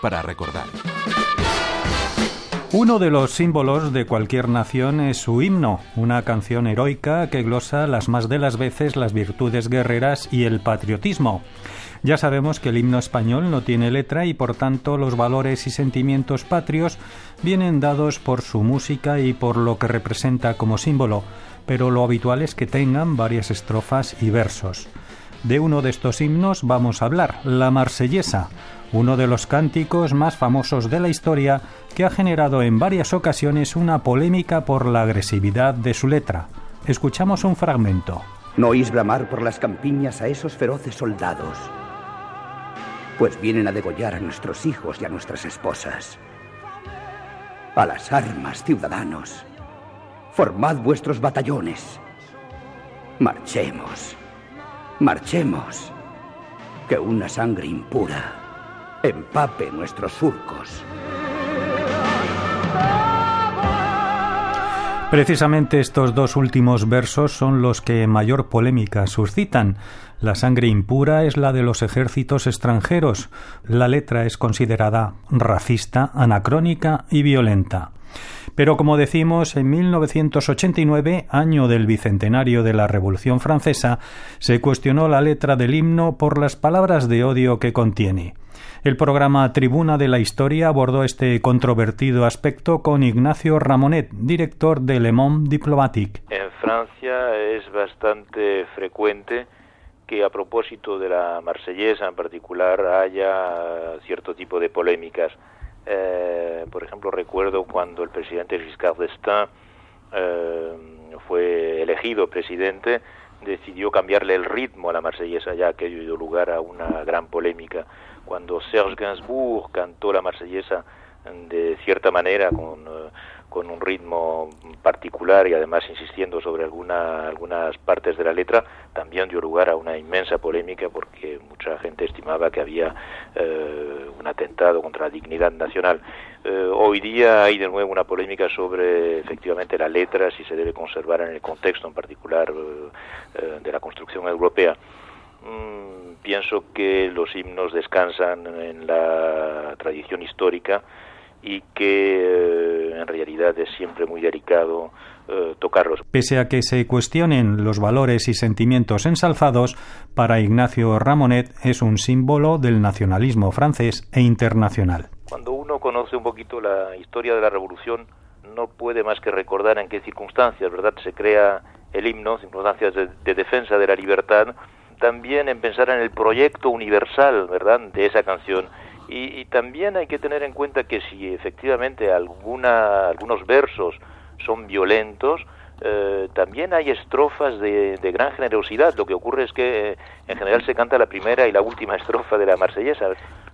Para recordar. Uno de los símbolos de cualquier nación es su himno, una canción heroica que glosa las más de las veces las virtudes guerreras y el patriotismo. Ya sabemos que el himno español no tiene letra y por tanto los valores y sentimientos patrios vienen dados por su música y por lo que representa como símbolo, pero lo habitual es que tengan varias estrofas y versos. De uno de estos himnos vamos a hablar, la marsellesa, uno de los cánticos más famosos de la historia que ha generado en varias ocasiones una polémica por la agresividad de su letra. Escuchamos un fragmento. No oís bramar por las campiñas a esos feroces soldados, pues vienen a degollar a nuestros hijos y a nuestras esposas. A las armas, ciudadanos. Formad vuestros batallones. Marchemos. Marchemos. Que una sangre impura empape nuestros surcos. Precisamente estos dos últimos versos son los que mayor polémica suscitan. La sangre impura es la de los ejércitos extranjeros. La letra es considerada racista, anacrónica y violenta. Pero como decimos, en 1989, año del bicentenario de la Revolución Francesa, se cuestionó la letra del himno por las palabras de odio que contiene. El programa Tribuna de la Historia abordó este controvertido aspecto con Ignacio Ramonet, director de Le Monde Diplomatique. En Francia es bastante frecuente que a propósito de la marsellesa en particular haya cierto tipo de polémicas. Eh, por ejemplo, recuerdo cuando el presidente Giscard d'Estaing eh, fue elegido presidente, decidió cambiarle el ritmo a la marsellesa, ya que dio lugar a una gran polémica cuando Serge Gainsbourg cantó la marsellesa de cierta manera con, con un ritmo particular y además insistiendo sobre alguna, algunas partes de la letra, también dio lugar a una inmensa polémica porque mucha gente estimaba que había eh, un atentado contra la dignidad nacional. Eh, hoy día hay de nuevo una polémica sobre efectivamente la letra, si se debe conservar en el contexto en particular de la construcción europea. Mm, pienso que los himnos descansan en la tradición histórica y que eh, en realidad es siempre muy delicado eh, tocarlos. Pese a que se cuestionen los valores y sentimientos ensalzados, para Ignacio Ramonet es un símbolo del nacionalismo francés e internacional. Cuando uno conoce un poquito la historia de la revolución, no puede más que recordar en qué circunstancias, ¿verdad? Se crea el himno, circunstancias de defensa de la libertad, también en pensar en el proyecto universal, ¿verdad?, de esa canción. Y, también hay que tener en cuenta que si efectivamente alguna, algunos versos son violentos, eh, también hay estrofas de, gran generosidad. Lo que ocurre es que eh, en general se canta la primera y la última estrofa de la marsellesa,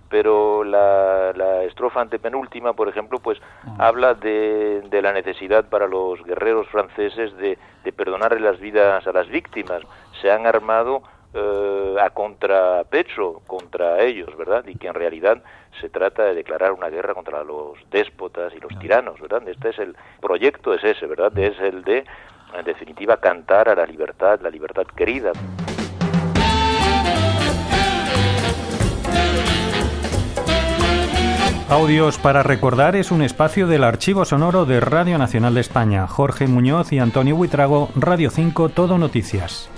pero la, la estrofa antepenúltima, por ejemplo, pues ah. habla de, de, la necesidad para los guerreros franceses de, de perdonarle las vidas a las víctimas. Se han armado eh, a contrapecho contra ellos, ¿verdad? Y que en realidad se trata de declarar una guerra contra los déspotas y los tiranos, ¿verdad? Este es el proyecto, es ese, ¿verdad? Es el de, en definitiva, cantar a la libertad, la libertad querida. Audios para recordar es un espacio del archivo sonoro de Radio Nacional de España. Jorge Muñoz y Antonio Huitrago, Radio 5, Todo Noticias.